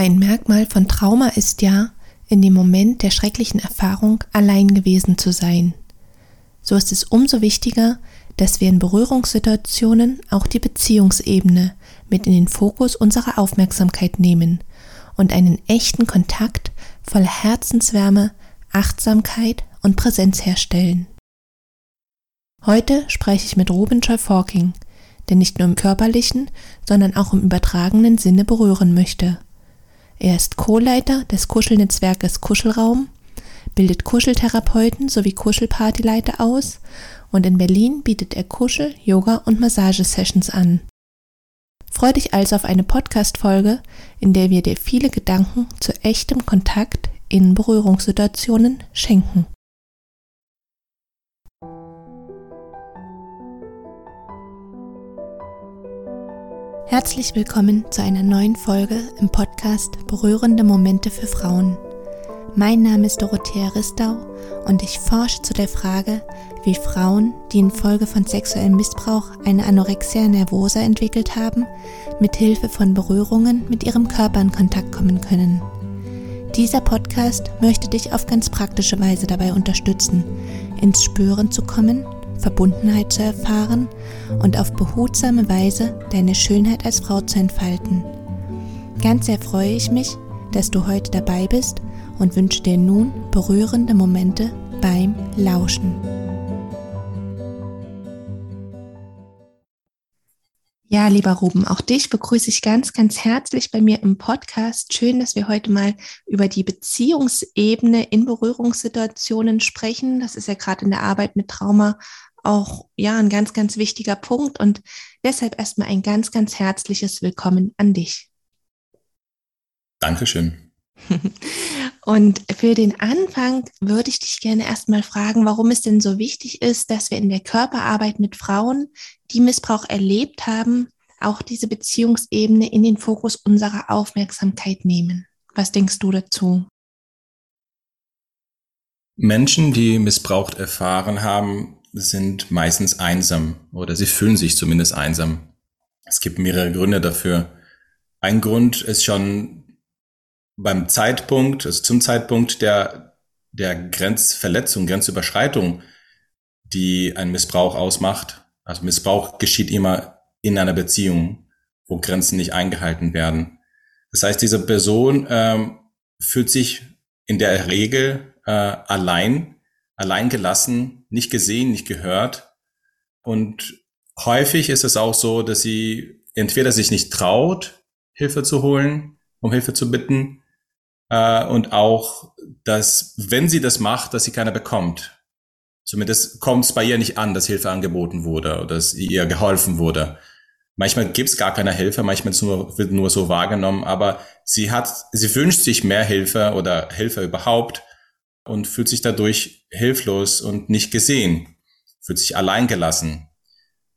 Ein Merkmal von Trauma ist ja, in dem Moment der schrecklichen Erfahrung allein gewesen zu sein. So ist es umso wichtiger, dass wir in Berührungssituationen auch die Beziehungsebene mit in den Fokus unserer Aufmerksamkeit nehmen und einen echten Kontakt voller Herzenswärme, Achtsamkeit und Präsenz herstellen. Heute spreche ich mit Ruben Forking, der nicht nur im körperlichen, sondern auch im übertragenen Sinne berühren möchte. Er ist Co-Leiter des Kuschelnetzwerkes Kuschelraum, bildet Kuscheltherapeuten sowie Kuschelpartyleiter aus und in Berlin bietet er Kuschel-, Yoga- und Massagesessions an. Freu dich also auf eine Podcast-Folge, in der wir dir viele Gedanken zu echtem Kontakt in Berührungssituationen schenken. Herzlich willkommen zu einer neuen Folge im Podcast Berührende Momente für Frauen. Mein Name ist Dorothea Ristau und ich forsche zu der Frage, wie Frauen, die infolge von sexuellem Missbrauch eine Anorexia nervosa entwickelt haben, mit Hilfe von Berührungen mit ihrem Körper in Kontakt kommen können. Dieser Podcast möchte dich auf ganz praktische Weise dabei unterstützen, ins Spüren zu kommen Verbundenheit zu erfahren und auf behutsame Weise deine Schönheit als Frau zu entfalten. Ganz sehr freue ich mich, dass du heute dabei bist und wünsche dir nun berührende Momente beim Lauschen. Ja, lieber Ruben, auch dich begrüße ich ganz, ganz herzlich bei mir im Podcast. Schön, dass wir heute mal über die Beziehungsebene in Berührungssituationen sprechen. Das ist ja gerade in der Arbeit mit Trauma auch ja ein ganz, ganz wichtiger Punkt und deshalb erstmal ein ganz, ganz herzliches Willkommen an dich. Dankeschön. Und für den Anfang würde ich dich gerne erstmal fragen, warum es denn so wichtig ist, dass wir in der Körperarbeit mit Frauen, die Missbrauch erlebt haben, auch diese Beziehungsebene in den Fokus unserer Aufmerksamkeit nehmen. Was denkst du dazu? Menschen, die Missbrauch erfahren haben, sind meistens einsam oder sie fühlen sich zumindest einsam. Es gibt mehrere Gründe dafür. Ein Grund ist schon beim Zeitpunkt, also zum Zeitpunkt der, der Grenzverletzung, Grenzüberschreitung, die ein Missbrauch ausmacht. Also Missbrauch geschieht immer in einer Beziehung, wo Grenzen nicht eingehalten werden. Das heißt, diese Person ähm, fühlt sich in der Regel äh, allein allein gelassen, nicht gesehen, nicht gehört. Und häufig ist es auch so, dass sie entweder sich nicht traut, Hilfe zu holen, um Hilfe zu bitten, äh, und auch, dass wenn sie das macht, dass sie keiner bekommt. Zumindest kommt es bei ihr nicht an, dass Hilfe angeboten wurde oder dass ihr geholfen wurde. Manchmal gibt es gar keine Hilfe, manchmal nur, wird nur so wahrgenommen, aber sie hat, sie wünscht sich mehr Hilfe oder Hilfe überhaupt und fühlt sich dadurch hilflos und nicht gesehen, fühlt sich alleingelassen.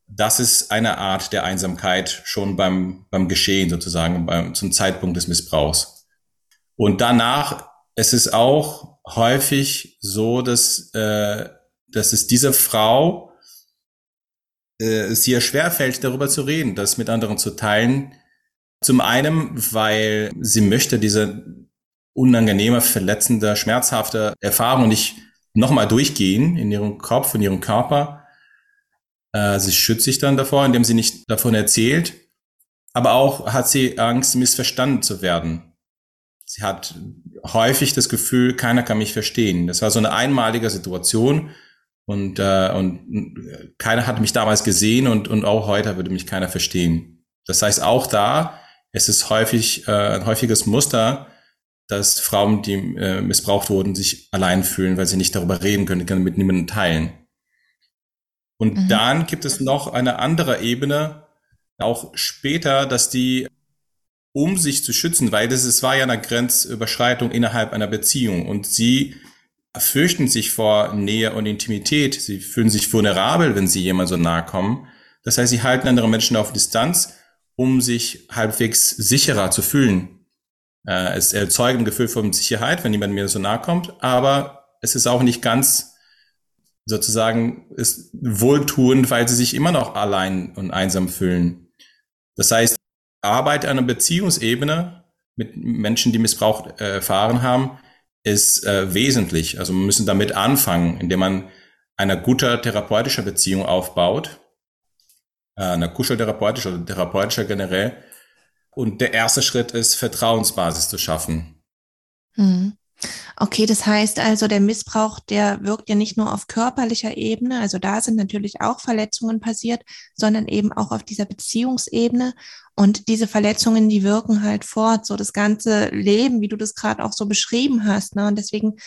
Das ist eine Art der Einsamkeit schon beim, beim Geschehen sozusagen, beim, zum Zeitpunkt des Missbrauchs. Und danach, es ist auch häufig so, dass, äh, dass es dieser Frau äh, es ihr schwerfällt, darüber zu reden, das mit anderen zu teilen. Zum einen, weil sie möchte diese unangenehme, verletzende, schmerzhafte Erfahrung nicht nochmal durchgehen in ihrem Kopf, in ihrem Körper. Äh, sie schützt sich dann davor, indem sie nicht davon erzählt. Aber auch hat sie Angst, missverstanden zu werden. Sie hat häufig das Gefühl, keiner kann mich verstehen. Das war so eine einmalige Situation und, äh, und keiner hat mich damals gesehen und, und auch heute würde mich keiner verstehen. Das heißt, auch da es ist häufig äh, ein häufiges Muster, dass Frauen, die äh, missbraucht wurden, sich allein fühlen, weil sie nicht darüber reden können, können mit niemandem teilen. Und mhm. dann gibt es noch eine andere Ebene, auch später, dass die, um sich zu schützen, weil das es war ja eine Grenzüberschreitung innerhalb einer Beziehung und sie fürchten sich vor Nähe und Intimität. Sie fühlen sich vulnerabel, wenn sie jemand so nahe kommen. Das heißt, sie halten andere Menschen auf Distanz, um sich halbwegs sicherer zu fühlen äh, es erzeugt ein Gefühl von Sicherheit, wenn jemand mir so nahe kommt, aber es ist auch nicht ganz sozusagen ist wohltuend, weil sie sich immer noch allein und einsam fühlen. Das heißt, Arbeit an einer Beziehungsebene mit Menschen, die Missbrauch äh, erfahren haben, ist äh, wesentlich. Also wir müssen damit anfangen, indem man eine gute therapeutische Beziehung aufbaut, äh, eine kuscheltherapeutische oder therapeutische generell. Und der erste Schritt ist, Vertrauensbasis zu schaffen. Mhm. Okay, das heißt also, der Missbrauch, der wirkt ja nicht nur auf körperlicher Ebene, also da sind natürlich auch Verletzungen passiert, sondern eben auch auf dieser Beziehungsebene. Und diese Verletzungen, die wirken halt fort, so das ganze Leben, wie du das gerade auch so beschrieben hast. Ne? Und deswegen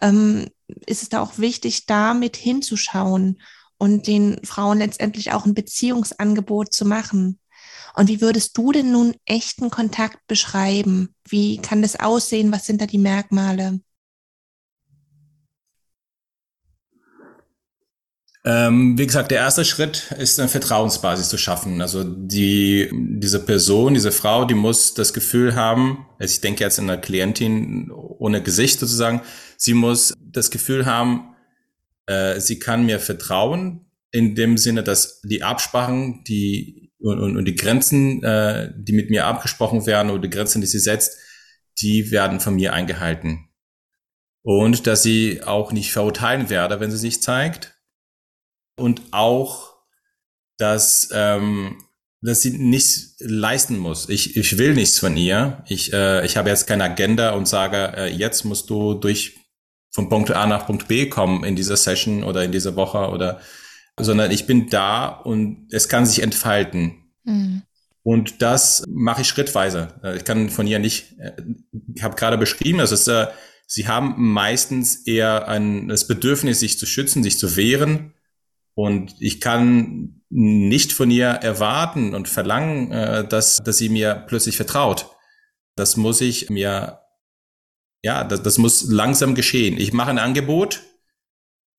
ähm, ist es da auch wichtig, damit hinzuschauen und den Frauen letztendlich auch ein Beziehungsangebot zu machen. Und wie würdest du denn nun echten Kontakt beschreiben? Wie kann das aussehen? Was sind da die Merkmale? Ähm, wie gesagt, der erste Schritt ist eine Vertrauensbasis zu schaffen. Also die, diese Person, diese Frau, die muss das Gefühl haben, also ich denke jetzt in einer Klientin ohne Gesicht sozusagen, sie muss das Gefühl haben, äh, sie kann mir vertrauen, in dem Sinne, dass die Absprachen, die und, und, und die Grenzen, äh, die mit mir abgesprochen werden oder die Grenzen, die sie setzt, die werden von mir eingehalten. Und dass sie auch nicht verurteilen werde, wenn sie sich zeigt und auch, dass, ähm, dass sie nichts leisten muss. Ich, ich will nichts von ihr. Ich, äh, ich habe jetzt keine Agenda und sage, äh, jetzt musst du durch von Punkt A nach Punkt B kommen in dieser Session oder in dieser Woche oder sondern ich bin da und es kann sich entfalten. Mhm. Und das mache ich schrittweise. Äh, ich kann von ihr nicht, äh, ich habe gerade beschrieben, das ist, äh, sie haben meistens eher ein, das Bedürfnis, sich zu schützen, sich zu wehren und ich kann nicht von ihr erwarten und verlangen, äh, dass, dass sie mir plötzlich vertraut. Das muss ich mir, ja, das, das muss langsam geschehen. Ich mache ein Angebot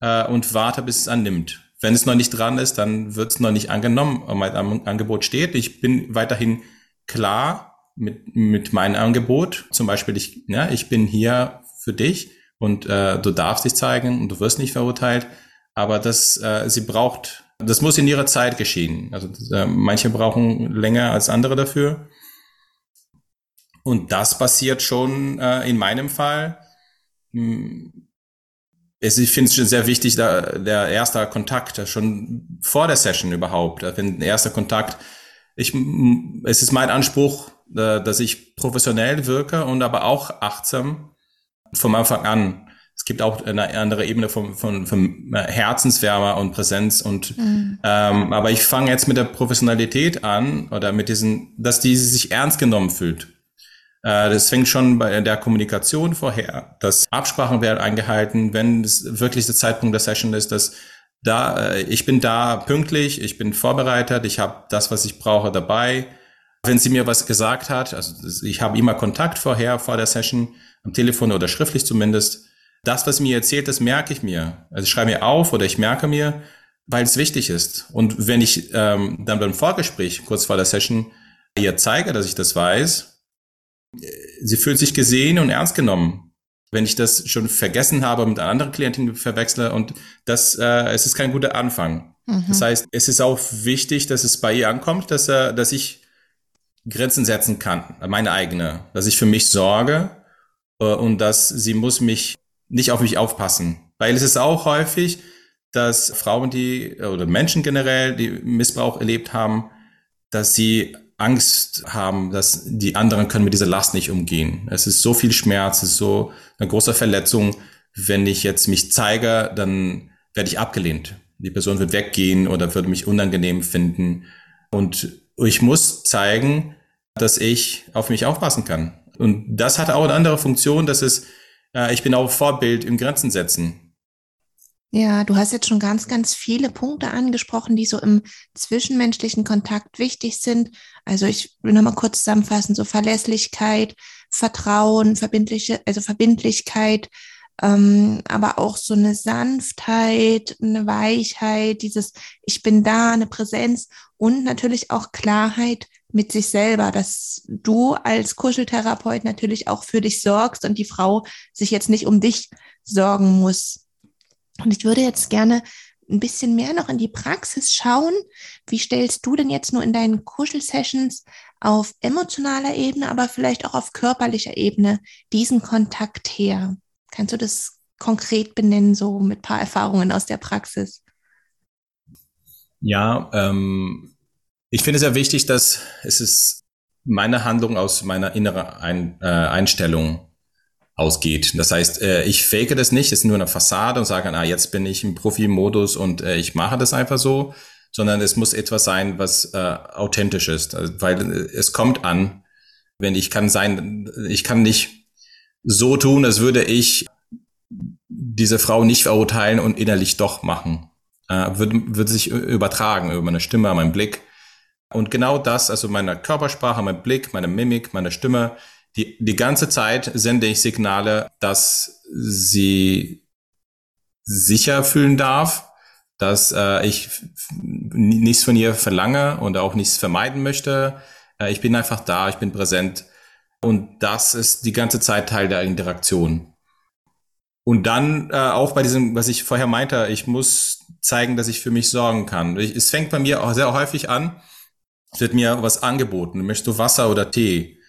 äh, und warte, bis es annimmt. Wenn es noch nicht dran ist, dann wird es noch nicht angenommen, mein Angebot steht. Ich bin weiterhin klar mit, mit meinem Angebot. Zum Beispiel, ich, ja, ich bin hier für dich und äh, du darfst dich zeigen und du wirst nicht verurteilt. Aber das, äh, sie braucht, das muss in ihrer Zeit geschehen. Also äh, manche brauchen länger als andere dafür. Und das passiert schon äh, in meinem Fall. Hm, ich finde es schon sehr wichtig, da, der erste Kontakt, schon vor der Session überhaupt, wenn der erste Kontakt, ich, es ist mein Anspruch, dass ich professionell wirke und aber auch achtsam vom Anfang an es gibt auch eine andere Ebene von, von, von Herzenswärme und Präsenz und mhm. ähm, aber ich fange jetzt mit der Professionalität an oder mit diesen, dass diese sich ernst genommen fühlt. Äh, das fängt schon bei der Kommunikation vorher, dass Absprachen werden eingehalten, wenn es wirklich der Zeitpunkt der Session ist, dass da äh, ich bin da pünktlich, ich bin vorbereitet, ich habe das, was ich brauche, dabei. Wenn sie mir was gesagt hat, also ich habe immer Kontakt vorher vor der Session am Telefon oder schriftlich zumindest das, was mir erzählt, das merke ich mir. Also ich schreibe mir auf oder ich merke mir, weil es wichtig ist. Und wenn ich ähm, dann beim Vorgespräch, kurz vor der Session, ihr zeige, dass ich das weiß, sie fühlt sich gesehen und ernst genommen. Wenn ich das schon vergessen habe, mit einer anderen Klientin verwechsle und das, äh, es ist kein guter Anfang. Mhm. Das heißt, es ist auch wichtig, dass es bei ihr ankommt, dass, äh, dass ich Grenzen setzen kann, meine eigene, dass ich für mich sorge äh, und dass sie muss mich nicht auf mich aufpassen. Weil es ist auch häufig, dass Frauen, die oder Menschen generell, die Missbrauch erlebt haben, dass sie Angst haben, dass die anderen können mit dieser Last nicht umgehen. Es ist so viel Schmerz, es ist so eine große Verletzung. Wenn ich jetzt mich zeige, dann werde ich abgelehnt. Die Person wird weggehen oder würde mich unangenehm finden. Und ich muss zeigen, dass ich auf mich aufpassen kann. Und das hat auch eine andere Funktion, dass es äh, ich bin auch Vorbild im Grenzen setzen. Ja, du hast jetzt schon ganz, ganz viele Punkte angesprochen, die so im zwischenmenschlichen Kontakt wichtig sind. Also ich will nochmal kurz zusammenfassen, so Verlässlichkeit, Vertrauen, verbindliche, also Verbindlichkeit, ähm, aber auch so eine Sanftheit, eine Weichheit, dieses Ich bin da, eine Präsenz und natürlich auch Klarheit mit sich selber, dass du als Kuscheltherapeut natürlich auch für dich sorgst und die Frau sich jetzt nicht um dich sorgen muss. Und ich würde jetzt gerne ein bisschen mehr noch in die Praxis schauen. Wie stellst du denn jetzt nur in deinen Kuschelsessions auf emotionaler Ebene, aber vielleicht auch auf körperlicher Ebene diesen Kontakt her? Kannst du das konkret benennen, so mit paar Erfahrungen aus der Praxis? Ja, ähm, ich finde es sehr wichtig, dass es ist meine Handlung aus meiner inneren Ein äh, Einstellung ausgeht. Das heißt, äh, ich fake das nicht, es ist nur eine Fassade und sage, ah, jetzt bin ich im Profi-Modus und äh, ich mache das einfach so, sondern es muss etwas sein, was äh, authentisch ist, also, weil äh, es kommt an, wenn ich kann sein, ich kann nicht so tun, als würde ich diese Frau nicht verurteilen und innerlich doch machen. Äh, würde, würde sich übertragen über meine Stimme, meinen Blick. Und genau das, also meine Körpersprache, mein Blick, meine Mimik, meine Stimme, die, die ganze Zeit sende ich Signale, dass sie sicher fühlen darf, dass äh, ich nichts von ihr verlange und auch nichts vermeiden möchte. Äh, ich bin einfach da, ich bin präsent. Und das ist die ganze Zeit Teil der Interaktion. Und dann äh, auch bei diesem, was ich vorher meinte, ich muss zeigen, dass ich für mich sorgen kann. Ich, es fängt bei mir auch sehr häufig an, es wird mir was angeboten. Möchtest du Wasser oder Tee?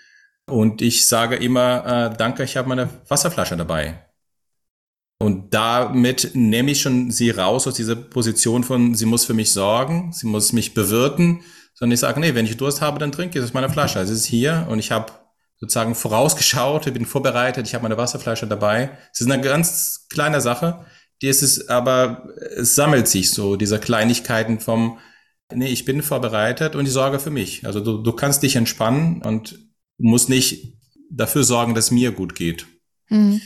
Und ich sage immer, äh, danke, ich habe meine Wasserflasche dabei. Und damit nehme ich schon sie raus aus dieser Position von, sie muss für mich sorgen, sie muss mich bewirten, sondern ich sage, nee, wenn ich Durst habe, dann trinke ich aus meiner Flasche. Es ist hier und ich habe sozusagen vorausgeschaut, ich bin vorbereitet, ich habe meine Wasserflasche dabei. Es ist eine ganz kleine Sache, die ist es aber, es sammelt sich so, diese Kleinigkeiten vom, nee, ich bin vorbereitet und ich sorge für mich. Also du, du kannst dich entspannen und musst nicht dafür sorgen, dass mir gut geht. Mhm.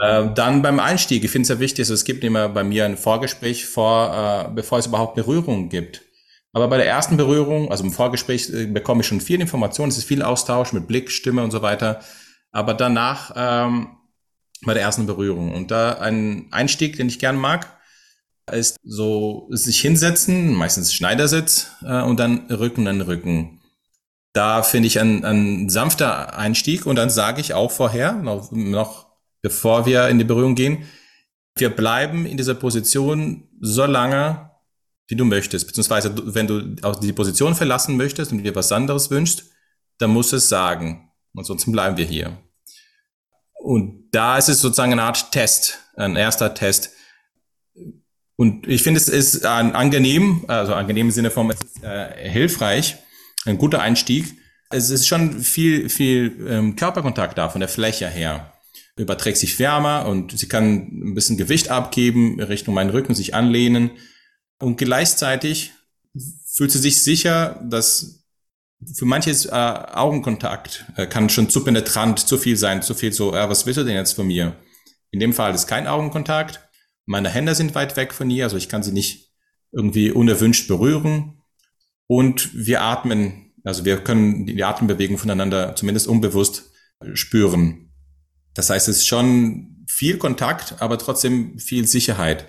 Äh, dann beim Einstieg, ich finde es sehr wichtig, also es gibt immer bei mir ein Vorgespräch vor, äh, bevor es überhaupt Berührungen gibt. Aber bei der ersten Berührung, also im Vorgespräch, äh, bekomme ich schon viel Informationen, es ist viel Austausch mit Blick, Stimme und so weiter. Aber danach ähm, bei der ersten Berührung. Und da ein Einstieg, den ich gern mag, ist so sich hinsetzen, meistens Schneidersitz äh, und dann Rücken an Rücken. Da finde ich ein, ein sanfter Einstieg und dann sage ich auch vorher, noch, noch bevor wir in die Berührung gehen, wir bleiben in dieser Position so lange, wie du möchtest. Beziehungsweise, wenn du auch die Position verlassen möchtest und dir was anderes wünschst, dann musst du es sagen. Ansonsten bleiben wir hier. Und da ist es sozusagen eine Art Test, ein erster Test. Und ich finde, es ist ein angenehm, also angenehm im Sinne von, es ist äh, hilfreich, ein guter Einstieg. Es ist schon viel, viel ähm, Körperkontakt da von der Fläche her. Überträgt sich wärmer und sie kann ein bisschen Gewicht abgeben, Richtung meinen Rücken sich anlehnen. Und gleichzeitig fühlt sie sich sicher, dass für manches äh, Augenkontakt äh, kann schon zu penetrant, zu viel sein, zu viel so, äh, was willst du denn jetzt von mir? In dem Fall ist kein Augenkontakt. Meine Hände sind weit weg von ihr, also ich kann sie nicht irgendwie unerwünscht berühren. Und wir atmen, also wir können die Atembewegung voneinander zumindest unbewusst spüren. Das heißt, es ist schon viel Kontakt, aber trotzdem viel Sicherheit.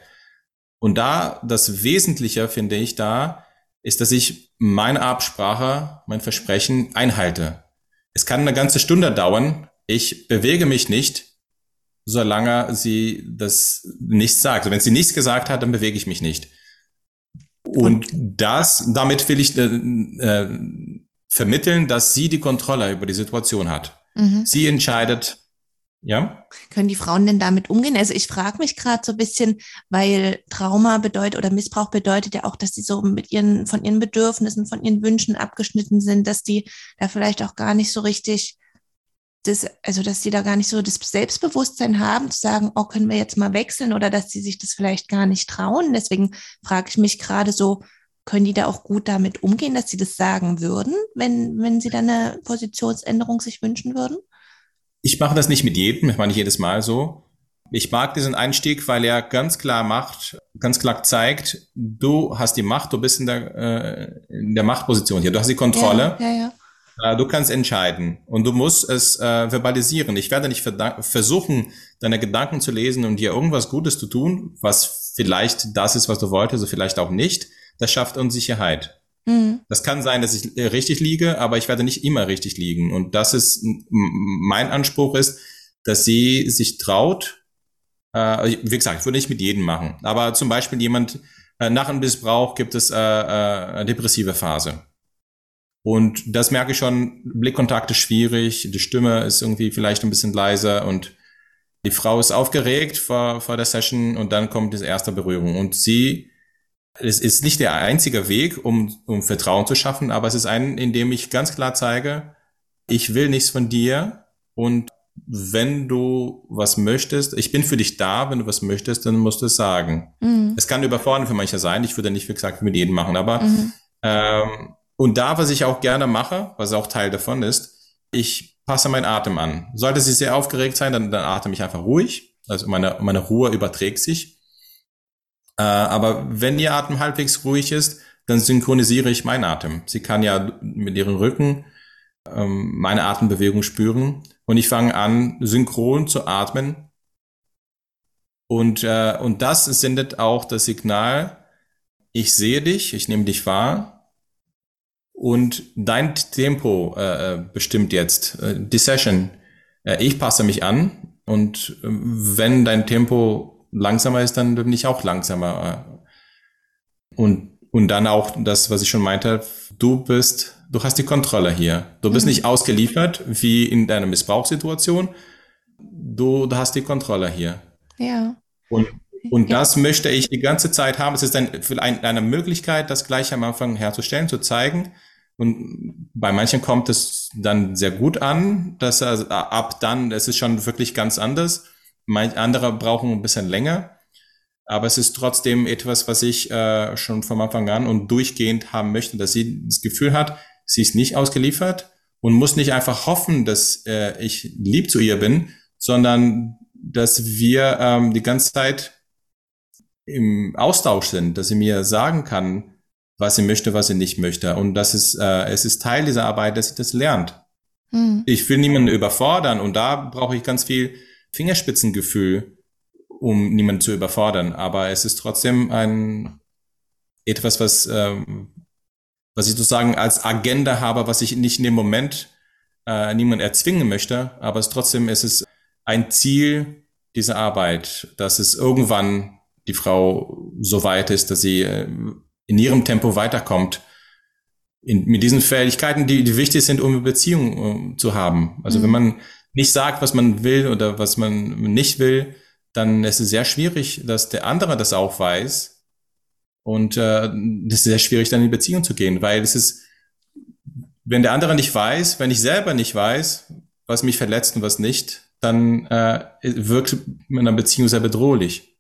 Und da, das Wesentliche finde ich da, ist, dass ich meine Absprache, mein Versprechen einhalte. Es kann eine ganze Stunde dauern. Ich bewege mich nicht, solange sie das nicht sagt. Also wenn sie nichts gesagt hat, dann bewege ich mich nicht. Und das, damit will ich äh, äh, vermitteln, dass sie die Kontrolle über die Situation hat. Mhm. Sie entscheidet, ja. Können die Frauen denn damit umgehen? Also ich frage mich gerade so ein bisschen, weil Trauma bedeutet oder Missbrauch bedeutet ja auch, dass sie so mit ihren, von ihren Bedürfnissen, von ihren Wünschen abgeschnitten sind, dass die da vielleicht auch gar nicht so richtig das, also dass die da gar nicht so das Selbstbewusstsein haben, zu sagen, oh, können wir jetzt mal wechseln oder dass sie sich das vielleicht gar nicht trauen. Deswegen frage ich mich gerade so, können die da auch gut damit umgehen, dass sie das sagen würden, wenn, wenn sie dann eine Positionsänderung sich wünschen würden? Ich mache das nicht mit jedem, ich mache nicht jedes Mal so. Ich mag diesen Einstieg, weil er ganz klar macht, ganz klar zeigt, du hast die Macht, du bist in der, äh, in der Machtposition hier, du hast die Kontrolle. Ja, ja, ja. Äh, du kannst entscheiden und du musst es äh, verbalisieren. Ich werde nicht versuchen, deine Gedanken zu lesen und dir irgendwas Gutes zu tun, was vielleicht das ist, was du wolltest, oder vielleicht auch nicht. Das schafft Unsicherheit. Mhm. Das kann sein, dass ich äh, richtig liege, aber ich werde nicht immer richtig liegen. Und das ist mein Anspruch ist, dass sie sich traut. Äh, wie gesagt, ich würde nicht mit jedem machen, aber zum Beispiel jemand äh, nach einem Missbrauch gibt es äh, äh, eine depressive Phase. Und das merke ich schon, Blickkontakt ist schwierig, die Stimme ist irgendwie vielleicht ein bisschen leiser und die Frau ist aufgeregt vor, vor der Session und dann kommt diese erste Berührung. Und sie, es ist nicht der einzige Weg, um, um Vertrauen zu schaffen, aber es ist ein, in dem ich ganz klar zeige, ich will nichts von dir und wenn du was möchtest, ich bin für dich da, wenn du was möchtest, dann musst du es sagen. Mhm. Es kann überfordern für manche sein, ich würde nicht, wie gesagt, mit jedem machen, aber mhm. ähm, und da, was ich auch gerne mache, was auch Teil davon ist, ich passe meinen Atem an. Sollte sie sehr aufgeregt sein, dann, dann atme ich einfach ruhig. Also meine, meine Ruhe überträgt sich. Äh, aber wenn ihr Atem halbwegs ruhig ist, dann synchronisiere ich meinen Atem. Sie kann ja mit ihrem Rücken ähm, meine Atembewegung spüren und ich fange an, synchron zu atmen. Und, äh, und das sendet auch das Signal, ich sehe dich, ich nehme dich wahr und dein Tempo äh, äh, bestimmt jetzt äh, die Session. Äh, ich passe mich an und äh, wenn dein Tempo langsamer ist, dann bin ich auch langsamer. Äh. Und, und dann auch das, was ich schon meinte, du bist, du hast die Kontrolle hier. Du bist mhm. nicht ausgeliefert wie in deiner Missbrauchssituation. Du, du hast die Kontrolle hier. Ja. Und, und ja. das möchte ich die ganze Zeit haben. Es ist ein, ein, eine Möglichkeit, das gleich am Anfang herzustellen, zu zeigen, und bei manchen kommt es dann sehr gut an, dass er ab dann, es ist schon wirklich ganz anders. Manche andere brauchen ein bisschen länger. Aber es ist trotzdem etwas, was ich äh, schon vom Anfang an und durchgehend haben möchte, dass sie das Gefühl hat, sie ist nicht ausgeliefert und muss nicht einfach hoffen, dass äh, ich lieb zu ihr bin, sondern dass wir ähm, die ganze Zeit im Austausch sind, dass sie mir sagen kann, was sie möchte, was sie nicht möchte. Und das ist, äh, es ist Teil dieser Arbeit, dass sie das lernt. Mhm. Ich will niemanden überfordern und da brauche ich ganz viel Fingerspitzengefühl, um niemanden zu überfordern. Aber es ist trotzdem ein etwas, was, ähm, was ich sozusagen als Agenda habe, was ich nicht in dem Moment äh, niemand erzwingen möchte. Aber es trotzdem es ist ein Ziel dieser Arbeit, dass es irgendwann die Frau so weit ist, dass sie äh, in ihrem Tempo weiterkommt. In, mit diesen Fähigkeiten, die, die wichtig sind, um eine Beziehung um, zu haben. Also mhm. wenn man nicht sagt, was man will oder was man nicht will, dann ist es sehr schwierig, dass der andere das auch weiß. Und äh, das ist sehr schwierig, dann in die Beziehung zu gehen, weil es ist, wenn der andere nicht weiß, wenn ich selber nicht weiß, was mich verletzt und was nicht, dann äh, wirkt in einer Beziehung sehr bedrohlich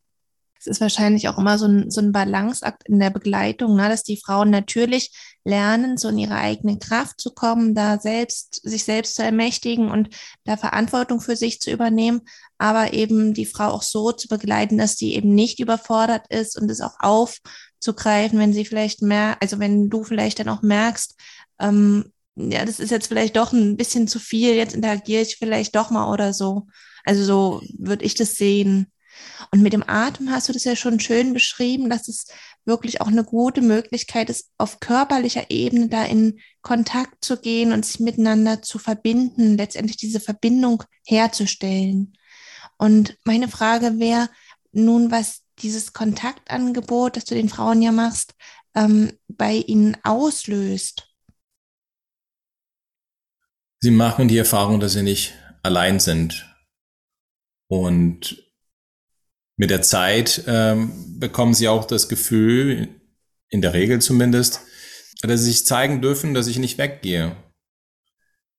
es ist wahrscheinlich auch immer so ein, so ein Balanceakt in der Begleitung, ne, dass die Frauen natürlich lernen, so in ihre eigene Kraft zu kommen, da selbst, sich selbst zu ermächtigen und da Verantwortung für sich zu übernehmen, aber eben die Frau auch so zu begleiten, dass sie eben nicht überfordert ist und es auch aufzugreifen, wenn sie vielleicht mehr, also wenn du vielleicht dann auch merkst, ähm, ja, das ist jetzt vielleicht doch ein bisschen zu viel, jetzt interagiere ich vielleicht doch mal oder so. Also so würde ich das sehen. Und mit dem Atem hast du das ja schon schön beschrieben, dass es wirklich auch eine gute Möglichkeit ist, auf körperlicher Ebene da in Kontakt zu gehen und sich miteinander zu verbinden, letztendlich diese Verbindung herzustellen. Und meine Frage wäre nun, was dieses Kontaktangebot, das du den Frauen ja machst, ähm, bei ihnen auslöst. Sie machen die Erfahrung, dass sie nicht allein sind. Und mit der Zeit ähm, bekommen sie auch das Gefühl, in der Regel zumindest, dass sie sich zeigen dürfen, dass ich nicht weggehe.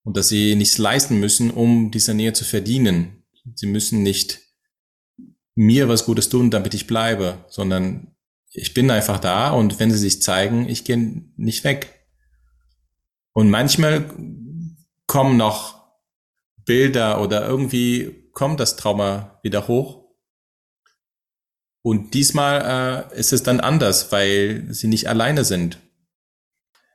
Und dass sie nichts leisten müssen, um diese Nähe zu verdienen. Sie müssen nicht mir was Gutes tun, damit ich bleibe, sondern ich bin einfach da und wenn sie sich zeigen, ich gehe nicht weg. Und manchmal kommen noch Bilder oder irgendwie kommt das Trauma wieder hoch und diesmal äh, ist es dann anders, weil sie nicht alleine sind.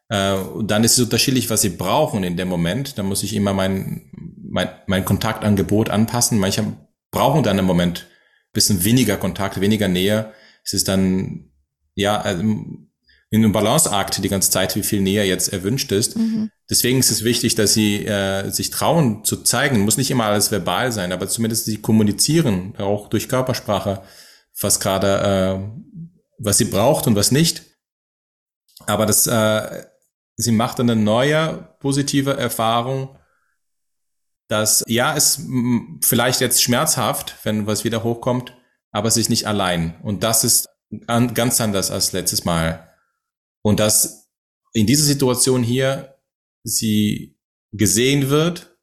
Äh, und dann ist es unterschiedlich, was sie brauchen in dem Moment. Da muss ich immer mein, mein, mein Kontaktangebot anpassen. Manche brauchen dann im Moment bisschen weniger Kontakt, weniger Nähe. Es ist dann, ja, also in einem Balanceakt die ganze Zeit, wie viel Nähe jetzt erwünscht ist. Mhm. Deswegen ist es wichtig, dass sie äh, sich trauen zu zeigen. Muss nicht immer alles verbal sein, aber zumindest sie kommunizieren, auch durch Körpersprache was gerade, äh, was sie braucht und was nicht. Aber das, äh, sie macht eine neue positive Erfahrung, dass ja, es vielleicht jetzt schmerzhaft, wenn was wieder hochkommt, aber ist nicht allein. Und das ist ganz anders als letztes Mal. Und dass in dieser Situation hier sie gesehen wird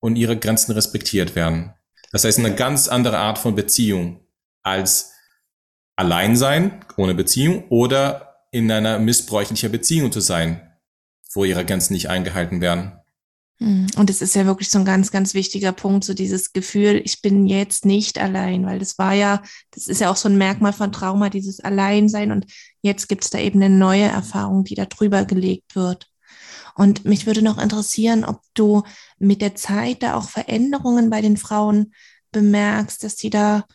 und ihre Grenzen respektiert werden. Das heißt, eine ganz andere Art von Beziehung als allein sein, ohne Beziehung oder in einer missbräuchlichen Beziehung zu sein, wo ihre Grenzen nicht eingehalten werden. Hm. Und es ist ja wirklich so ein ganz, ganz wichtiger Punkt, so dieses Gefühl, ich bin jetzt nicht allein, weil das war ja, das ist ja auch so ein Merkmal von Trauma, dieses Alleinsein. Und jetzt gibt es da eben eine neue Erfahrung, die da drüber gelegt wird. Und mich würde noch interessieren, ob du mit der Zeit da auch Veränderungen bei den Frauen bemerkst, dass sie da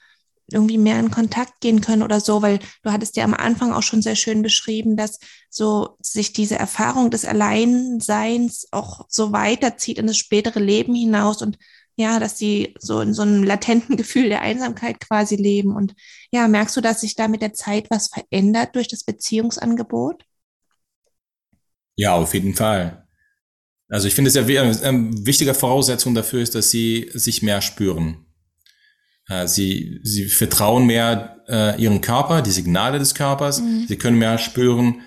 irgendwie mehr in Kontakt gehen können oder so, weil du hattest ja am Anfang auch schon sehr schön beschrieben, dass so sich diese Erfahrung des Alleinseins auch so weiterzieht in das spätere Leben hinaus und ja, dass sie so in so einem latenten Gefühl der Einsamkeit quasi leben. Und ja, merkst du, dass sich da mit der Zeit was verändert durch das Beziehungsangebot? Ja, auf jeden Fall. Also ich finde es ja eine wichtige Voraussetzung dafür ist, dass sie sich mehr spüren. Äh, sie, sie vertrauen mehr äh, ihren Körper, die Signale des Körpers. Mhm. Sie können mehr spüren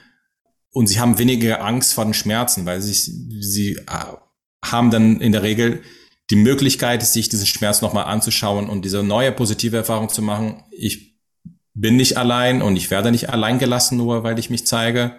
und sie haben weniger Angst vor den Schmerzen, weil sie, sie äh, haben dann in der Regel die Möglichkeit, sich diesen Schmerz nochmal anzuschauen und diese neue positive Erfahrung zu machen. Ich bin nicht allein und ich werde nicht allein gelassen, nur weil ich mich zeige.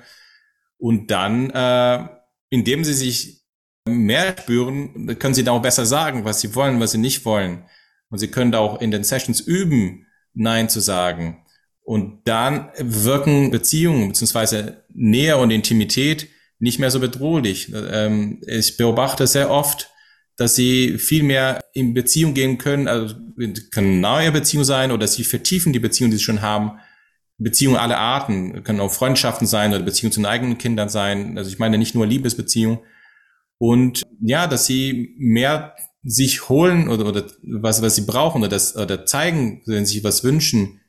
Und dann, äh, indem sie sich mehr spüren, können sie dann auch besser sagen, was sie wollen, was sie nicht wollen. Und Sie können auch in den Sessions üben, Nein zu sagen. Und dann wirken Beziehungen beziehungsweise Nähe und Intimität nicht mehr so bedrohlich. Ähm, ich beobachte sehr oft, dass sie viel mehr in Beziehung gehen können, also können neue Beziehungen sein oder sie vertiefen die Beziehung, die sie schon haben. Beziehungen aller Arten, können auch Freundschaften sein oder Beziehungen zu den eigenen Kindern sein. Also ich meine nicht nur Liebesbeziehungen. Und ja, dass sie mehr sich holen oder, oder was, was sie brauchen oder, das, oder zeigen, wenn sie sich was wünschen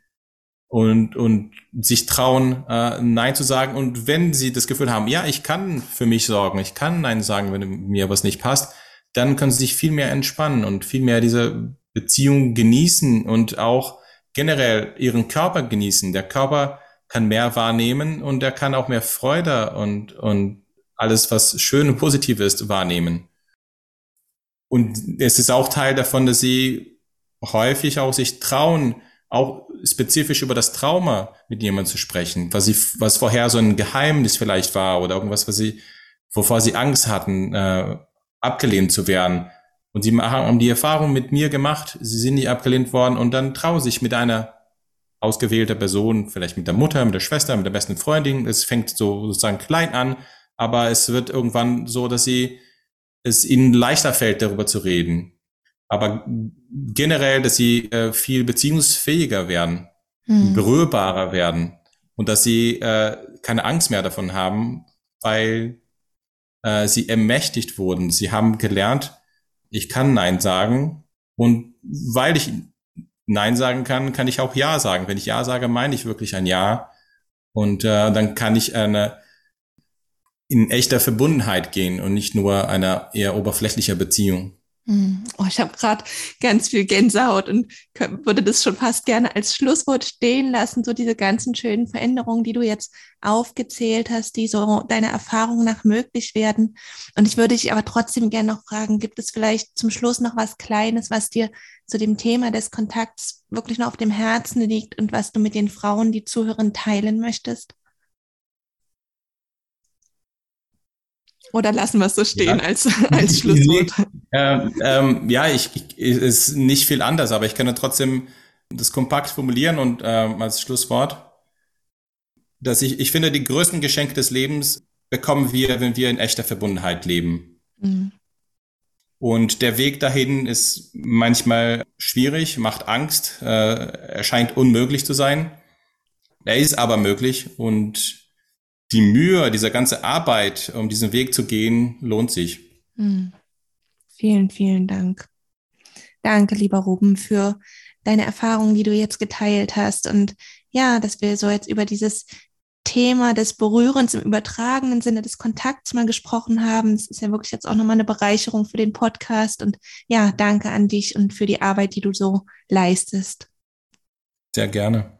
und, und sich trauen, äh, Nein zu sagen. Und wenn sie das Gefühl haben, ja, ich kann für mich sorgen, ich kann Nein sagen, wenn mir was nicht passt, dann können sie sich viel mehr entspannen und viel mehr diese Beziehung genießen und auch generell ihren Körper genießen. Der Körper kann mehr wahrnehmen und er kann auch mehr Freude und, und alles, was schön und positiv ist, wahrnehmen. Und es ist auch Teil davon, dass sie häufig auch sich trauen, auch spezifisch über das Trauma mit jemandem zu sprechen, was sie, was vorher so ein Geheimnis vielleicht war oder irgendwas, was sie, wovor sie Angst hatten, äh, abgelehnt zu werden. Und sie haben die Erfahrung mit mir gemacht, sie sind nicht abgelehnt worden und dann trauen sich mit einer ausgewählten Person, vielleicht mit der Mutter, mit der Schwester, mit der besten Freundin. Es fängt so sozusagen klein an, aber es wird irgendwann so, dass sie es ihnen leichter fällt, darüber zu reden. Aber generell, dass sie äh, viel beziehungsfähiger werden, mhm. berührbarer werden und dass sie äh, keine Angst mehr davon haben, weil äh, sie ermächtigt wurden. Sie haben gelernt, ich kann Nein sagen und weil ich Nein sagen kann, kann ich auch Ja sagen. Wenn ich Ja sage, meine ich wirklich ein Ja und äh, dann kann ich eine in echter Verbundenheit gehen und nicht nur einer eher oberflächlicher Beziehung. Hm. Oh, ich habe gerade ganz viel Gänsehaut und würde das schon fast gerne als Schlusswort stehen lassen, so diese ganzen schönen Veränderungen, die du jetzt aufgezählt hast, die so deiner Erfahrung nach möglich werden. Und ich würde dich aber trotzdem gerne noch fragen, gibt es vielleicht zum Schluss noch was Kleines, was dir zu dem Thema des Kontakts wirklich noch auf dem Herzen liegt und was du mit den Frauen, die zuhören, teilen möchtest? Oder lassen wir es so stehen ja. als, als Schlusswort? Ähm, ähm, ja, ich, ich, ist nicht viel anders, aber ich kann trotzdem das kompakt formulieren und ähm, als Schlusswort, dass ich, ich finde, die größten Geschenke des Lebens bekommen wir, wenn wir in echter Verbundenheit leben. Mhm. Und der Weg dahin ist manchmal schwierig, macht Angst, äh, erscheint unmöglich zu sein. Er ist aber möglich und die Mühe, diese ganze Arbeit, um diesen Weg zu gehen, lohnt sich. Hm. Vielen, vielen Dank. Danke, lieber Ruben, für deine Erfahrungen, die du jetzt geteilt hast. Und ja, dass wir so jetzt über dieses Thema des Berührens im übertragenen Sinne des Kontakts mal gesprochen haben. Es ist ja wirklich jetzt auch nochmal eine Bereicherung für den Podcast. Und ja, danke an dich und für die Arbeit, die du so leistest. Sehr gerne.